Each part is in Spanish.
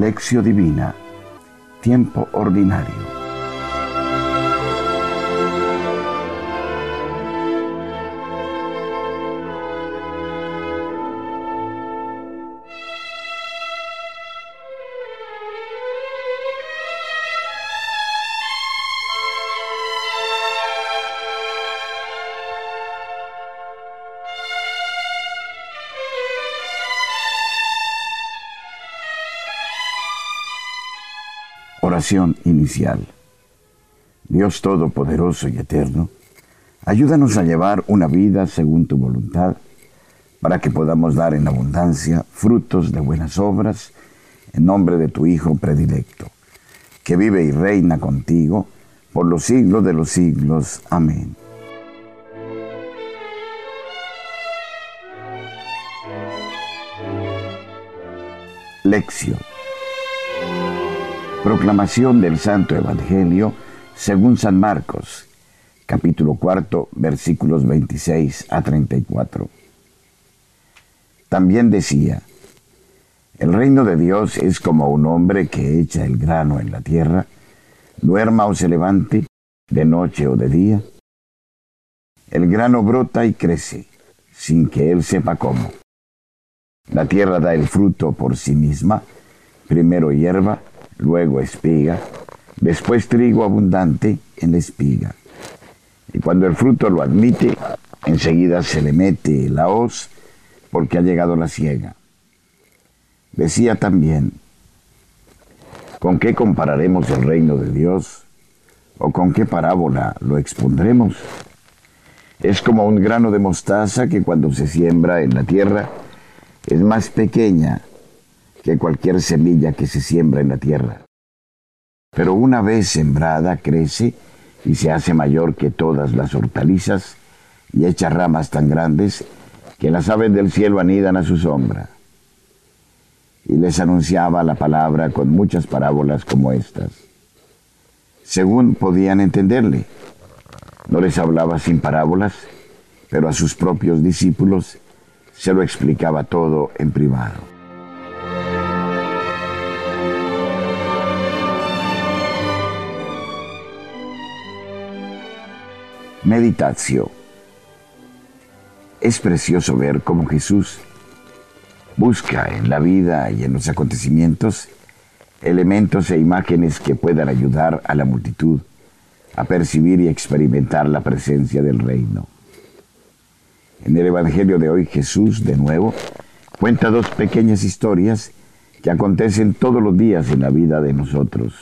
Lección Divina, Tiempo Ordinario. Inicial. Dios Todopoderoso y Eterno, ayúdanos a llevar una vida según tu voluntad, para que podamos dar en abundancia frutos de buenas obras, en nombre de tu Hijo predilecto, que vive y reina contigo por los siglos de los siglos. Amén. Lección Proclamación del Santo Evangelio según San Marcos, capítulo cuarto, versículos 26 a 34. También decía, el reino de Dios es como un hombre que echa el grano en la tierra, duerma o se levante, de noche o de día. El grano brota y crece, sin que él sepa cómo. La tierra da el fruto por sí misma, primero hierba, luego espiga, después trigo abundante en la espiga. Y cuando el fruto lo admite, enseguida se le mete la hoz porque ha llegado la siega. Decía también, ¿con qué compararemos el reino de Dios? ¿O con qué parábola lo expondremos? Es como un grano de mostaza que cuando se siembra en la tierra es más pequeña que cualquier semilla que se siembra en la tierra. Pero una vez sembrada crece y se hace mayor que todas las hortalizas y echa ramas tan grandes que las aves del cielo anidan a su sombra. Y les anunciaba la palabra con muchas parábolas como estas, según podían entenderle. No les hablaba sin parábolas, pero a sus propios discípulos se lo explicaba todo en privado. Meditación. Es precioso ver cómo Jesús busca en la vida y en los acontecimientos elementos e imágenes que puedan ayudar a la multitud a percibir y experimentar la presencia del reino. En el Evangelio de hoy Jesús, de nuevo, cuenta dos pequeñas historias que acontecen todos los días en la vida de nosotros.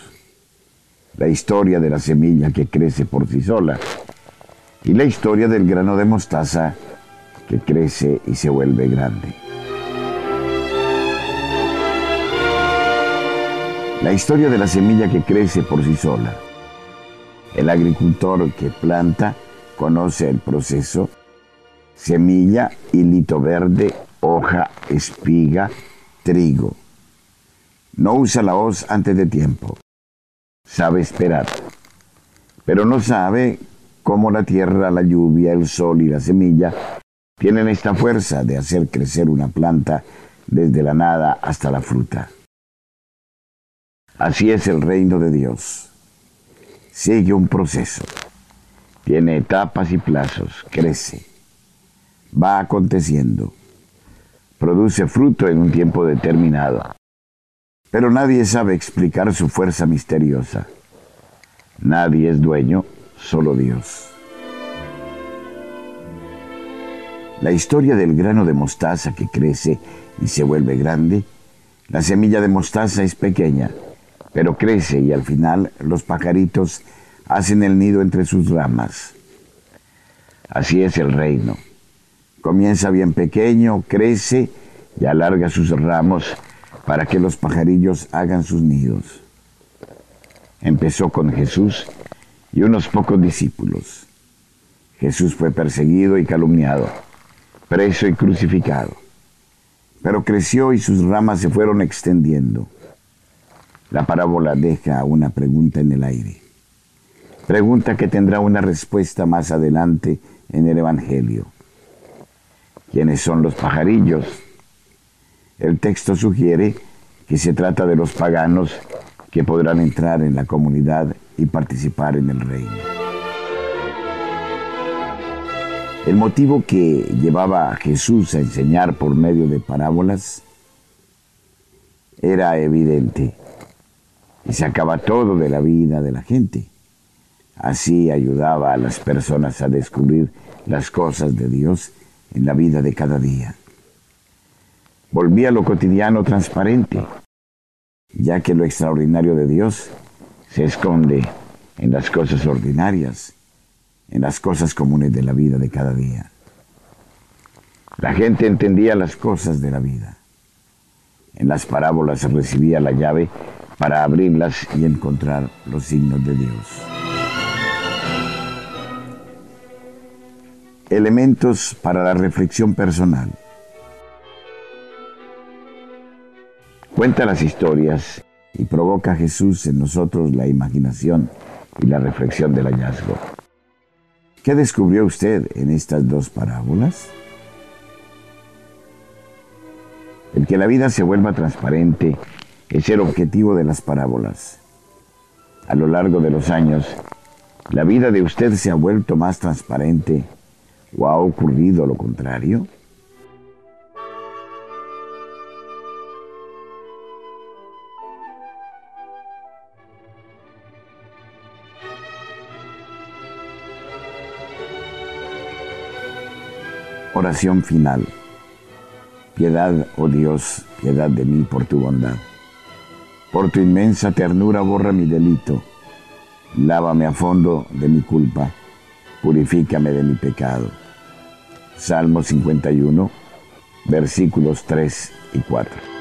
La historia de la semilla que crece por sí sola y la historia del grano de mostaza que crece y se vuelve grande. La historia de la semilla que crece por sí sola. El agricultor que planta conoce el proceso. Semilla, hilito verde, hoja, espiga, trigo. No usa la hoz antes de tiempo. Sabe esperar. Pero no sabe cómo la tierra, la lluvia, el sol y la semilla tienen esta fuerza de hacer crecer una planta desde la nada hasta la fruta. Así es el reino de Dios. Sigue un proceso. Tiene etapas y plazos. Crece. Va aconteciendo. Produce fruto en un tiempo determinado. Pero nadie sabe explicar su fuerza misteriosa. Nadie es dueño solo Dios. La historia del grano de mostaza que crece y se vuelve grande, la semilla de mostaza es pequeña, pero crece y al final los pajaritos hacen el nido entre sus ramas. Así es el reino. Comienza bien pequeño, crece y alarga sus ramos para que los pajarillos hagan sus nidos. Empezó con Jesús y unos pocos discípulos. Jesús fue perseguido y calumniado, preso y crucificado, pero creció y sus ramas se fueron extendiendo. La parábola deja una pregunta en el aire. Pregunta que tendrá una respuesta más adelante en el Evangelio. ¿Quiénes son los pajarillos? El texto sugiere que se trata de los paganos que podrán entrar en la comunidad y participar en el reino. El motivo que llevaba a Jesús a enseñar por medio de parábolas era evidente y sacaba todo de la vida de la gente. Así ayudaba a las personas a descubrir las cosas de Dios en la vida de cada día. Volvía lo cotidiano transparente, ya que lo extraordinario de Dios se esconde en las cosas ordinarias en las cosas comunes de la vida de cada día. La gente entendía las cosas de la vida. En las parábolas recibía la llave para abrirlas y encontrar los signos de Dios. Elementos para la reflexión personal. Cuenta las historias y provoca a Jesús en nosotros la imaginación y la reflexión del hallazgo. ¿Qué descubrió usted en estas dos parábolas? El que la vida se vuelva transparente es el objetivo de las parábolas. A lo largo de los años, ¿la vida de usted se ha vuelto más transparente o ha ocurrido lo contrario? Oración final. Piedad, oh Dios, piedad de mí por tu bondad. Por tu inmensa ternura borra mi delito. Lávame a fondo de mi culpa. Purifícame de mi pecado. Salmo 51, versículos 3 y 4.